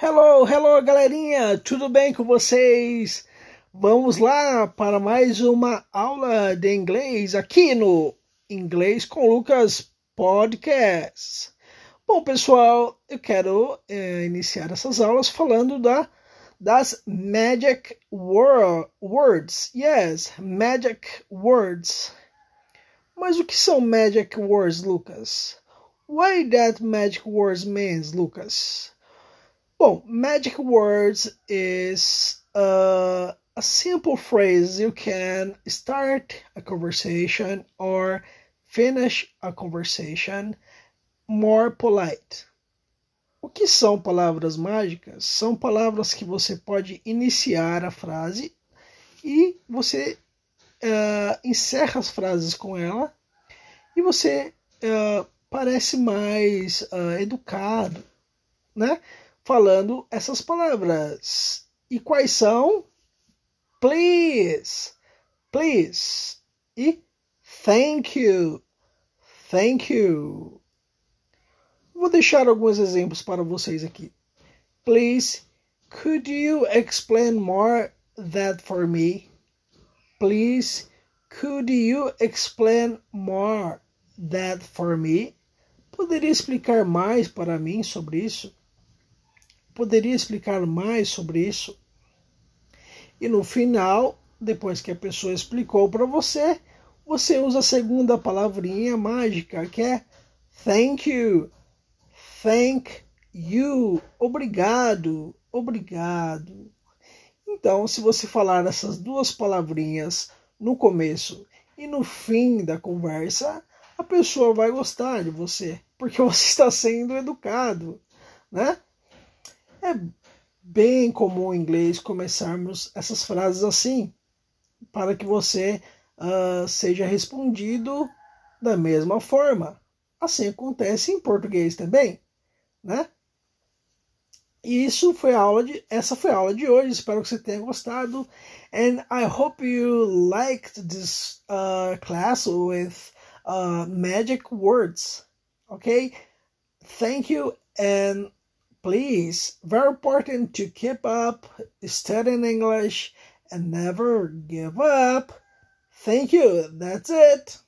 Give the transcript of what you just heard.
Hello, hello, galerinha, tudo bem com vocês? Vamos lá para mais uma aula de inglês aqui no Inglês com Lucas Podcast. Bom, pessoal, eu quero é, iniciar essas aulas falando da, das Magic word, Words. Yes, Magic Words. Mas o que são Magic Words, Lucas? What that Magic Words means, Lucas? Well, magic words is uh, a simple phrase you can start a conversation or finish a conversation more polite. O que são palavras mágicas? São palavras que você pode iniciar a frase e você uh, encerra as frases com ela e você uh, parece mais uh, educado, né? Falando essas palavras. E quais são? Please, please e thank you, thank you. Vou deixar alguns exemplos para vocês aqui. Please, could you explain more that for me? Please, could you explain more that for me? Poderia explicar mais para mim sobre isso? Poderia explicar mais sobre isso? E no final, depois que a pessoa explicou para você, você usa a segunda palavrinha mágica, que é thank you. Thank you. Obrigado. Obrigado. Então, se você falar essas duas palavrinhas no começo e no fim da conversa, a pessoa vai gostar de você, porque você está sendo educado, né? É bem comum em inglês começarmos essas frases assim, para que você uh, seja respondido da mesma forma. Assim acontece em português também, né? E isso foi a aula de, essa foi a aula de hoje. Espero que você tenha gostado. And I hope you liked this uh, class with uh, magic words. Okay? Thank you and Please, very important to keep up studying English and never give up. Thank you. That's it.